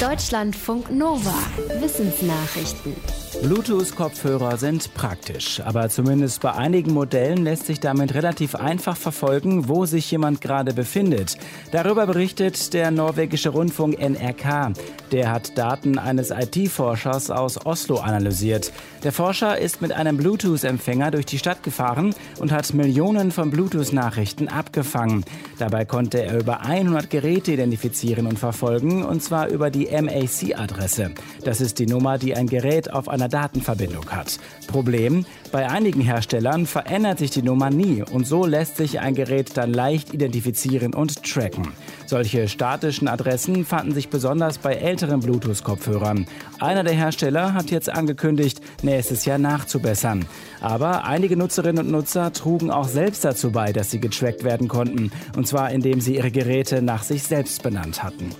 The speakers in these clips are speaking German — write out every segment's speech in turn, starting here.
Deutschlandfunk Nova. Wissensnachrichten. Bluetooth-Kopfhörer sind praktisch, aber zumindest bei einigen Modellen lässt sich damit relativ einfach verfolgen, wo sich jemand gerade befindet. Darüber berichtet der norwegische Rundfunk NRK. Der hat Daten eines IT-Forschers aus Oslo analysiert. Der Forscher ist mit einem Bluetooth-Empfänger durch die Stadt gefahren und hat Millionen von Bluetooth-Nachrichten abgefangen. Dabei konnte er über 100 Geräte identifizieren und verfolgen, und zwar über die MAC-Adresse. Das ist die Nummer, die ein Gerät auf einer Datenverbindung hat. Problem, bei einigen Herstellern verändert sich die Nummer nie und so lässt sich ein Gerät dann leicht identifizieren und tracken. Solche statischen Adressen fanden sich besonders bei älteren Bluetooth-Kopfhörern. Einer der Hersteller hat jetzt angekündigt, nächstes Jahr nachzubessern. Aber einige Nutzerinnen und Nutzer trugen auch selbst dazu bei, dass sie getrackt werden konnten. Und zwar indem sie ihre Geräte nach sich selbst benannt hatten.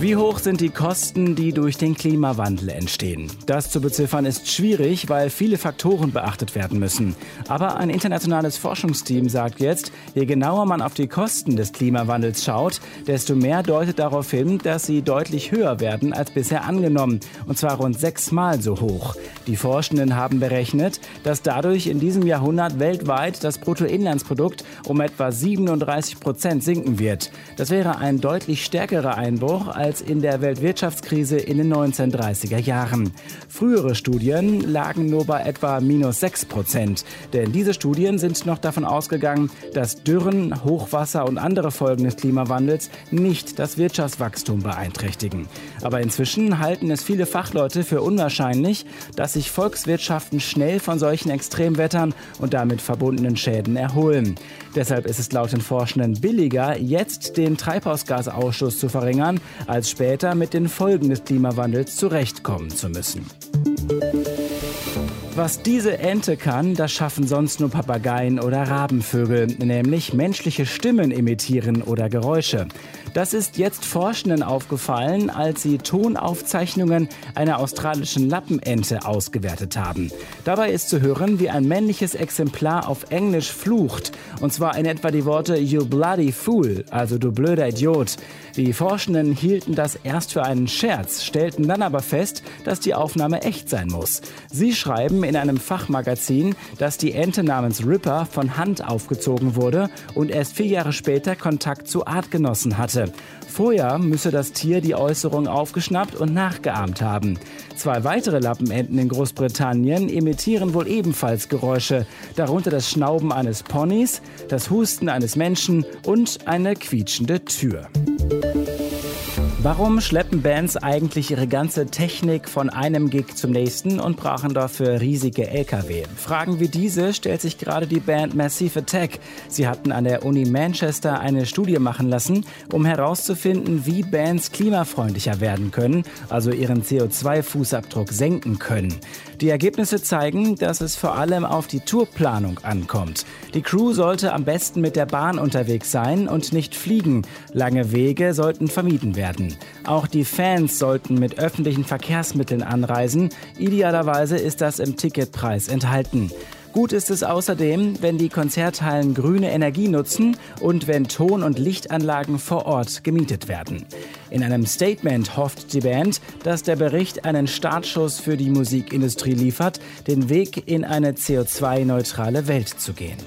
Wie hoch sind die Kosten, die durch den Klimawandel entstehen? Das zu beziffern ist schwierig, weil viele Faktoren beachtet werden müssen. Aber ein internationales Forschungsteam sagt jetzt, je genauer man auf die Kosten des Klimawandels schaut, desto mehr deutet darauf hin, dass sie deutlich höher werden als bisher angenommen, und zwar rund sechsmal so hoch. Die Forschenden haben berechnet, dass dadurch in diesem Jahrhundert weltweit das Bruttoinlandsprodukt um etwa 37 Prozent sinken wird. Das wäre ein deutlich stärkerer Einbruch als als in der Weltwirtschaftskrise in den 1930er Jahren. Frühere Studien lagen nur bei etwa minus 6 Prozent. Denn diese Studien sind noch davon ausgegangen, dass Dürren, Hochwasser und andere Folgen des Klimawandels nicht das Wirtschaftswachstum beeinträchtigen. Aber inzwischen halten es viele Fachleute für unwahrscheinlich, dass sich Volkswirtschaften schnell von solchen Extremwettern und damit verbundenen Schäden erholen. Deshalb ist es laut den Forschenden billiger, jetzt den Treibhausgasausschuss zu verringern, als als später mit den Folgen des Klimawandels zurechtkommen zu müssen. Was diese Ente kann, das schaffen sonst nur Papageien oder Rabenvögel, nämlich menschliche Stimmen imitieren oder Geräusche. Das ist jetzt Forschenden aufgefallen, als sie Tonaufzeichnungen einer australischen Lappenente ausgewertet haben. Dabei ist zu hören, wie ein männliches Exemplar auf Englisch flucht, und zwar in etwa die Worte You bloody fool, also du blöder Idiot. Die Forschenden hielten das erst für einen Scherz, stellten dann aber fest, dass die Aufnahme echt sein muss. Sie schreiben in einem Fachmagazin, dass die Ente namens Ripper von Hand aufgezogen wurde und erst vier Jahre später Kontakt zu Artgenossen hatte. Vorher müsse das Tier die Äußerung aufgeschnappt und nachgeahmt haben. Zwei weitere Lappenenten in Großbritannien imitieren wohl ebenfalls Geräusche, darunter das Schnauben eines Ponys, das Husten eines Menschen und eine quietschende Tür. Warum schleppen Bands eigentlich ihre ganze Technik von einem Gig zum nächsten und brauchen dafür riesige LKW? Fragen wie diese stellt sich gerade die Band Massive Attack. Sie hatten an der Uni Manchester eine Studie machen lassen, um herauszufinden, wie Bands klimafreundlicher werden können, also ihren CO2-Fußabdruck senken können. Die Ergebnisse zeigen, dass es vor allem auf die Tourplanung ankommt. Die Crew sollte am besten mit der Bahn unterwegs sein und nicht fliegen. Lange Wege sollten vermieden werden. Auch die Fans sollten mit öffentlichen Verkehrsmitteln anreisen. Idealerweise ist das im Ticketpreis enthalten. Gut ist es außerdem, wenn die Konzerthallen grüne Energie nutzen und wenn Ton- und Lichtanlagen vor Ort gemietet werden. In einem Statement hofft die Band, dass der Bericht einen Startschuss für die Musikindustrie liefert, den Weg in eine CO2-neutrale Welt zu gehen.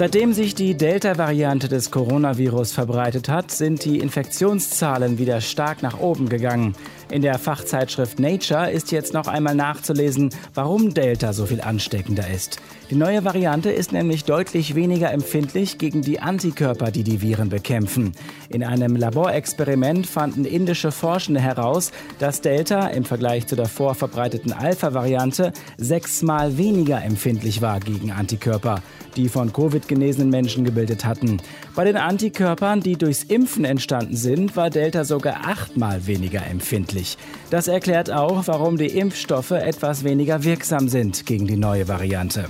Seitdem sich die Delta-Variante des Coronavirus verbreitet hat, sind die Infektionszahlen wieder stark nach oben gegangen. In der Fachzeitschrift Nature ist jetzt noch einmal nachzulesen, warum Delta so viel ansteckender ist. Die neue Variante ist nämlich deutlich weniger empfindlich gegen die Antikörper, die die Viren bekämpfen. In einem Laborexperiment fanden indische Forschende heraus, dass Delta im Vergleich zur davor verbreiteten Alpha-Variante sechsmal weniger empfindlich war gegen Antikörper, die von Covid genesenen Menschen gebildet hatten. Bei den Antikörpern, die durchs Impfen entstanden sind, war Delta sogar achtmal weniger empfindlich. Das erklärt auch, warum die Impfstoffe etwas weniger wirksam sind gegen die neue Variante.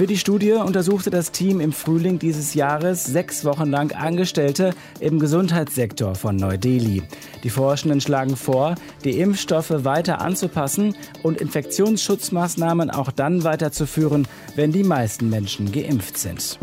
Für die Studie untersuchte das Team im Frühling dieses Jahres sechs Wochen lang Angestellte im Gesundheitssektor von Neu-Delhi. Die Forschenden schlagen vor, die Impfstoffe weiter anzupassen und Infektionsschutzmaßnahmen auch dann weiterzuführen, wenn die meisten Menschen geimpft sind.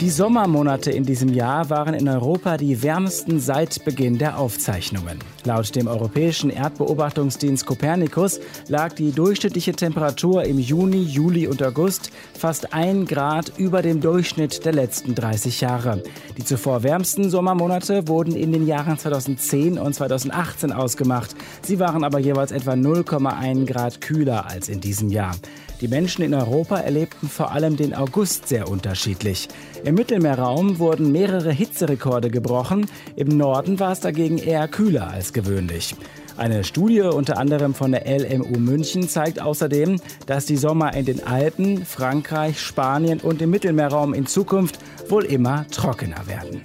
Die Sommermonate in diesem Jahr waren in Europa die wärmsten seit Beginn der Aufzeichnungen. Laut dem europäischen Erdbeobachtungsdienst Copernicus lag die durchschnittliche Temperatur im Juni, Juli und August fast ein Grad über dem Durchschnitt der letzten 30 Jahre. Die zuvor wärmsten Sommermonate wurden in den Jahren 2010 und 2018 ausgemacht. Sie waren aber jeweils etwa 0,1 Grad kühler als in diesem Jahr. Die Menschen in Europa erlebten vor allem den August sehr unterschiedlich. Im Mittelmeerraum wurden mehrere Hitzerekorde gebrochen, im Norden war es dagegen eher kühler als gewöhnlich. Eine Studie unter anderem von der LMU München zeigt außerdem, dass die Sommer in den Alpen, Frankreich, Spanien und im Mittelmeerraum in Zukunft wohl immer trockener werden.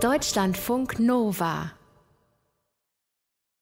Deutschlandfunk Nova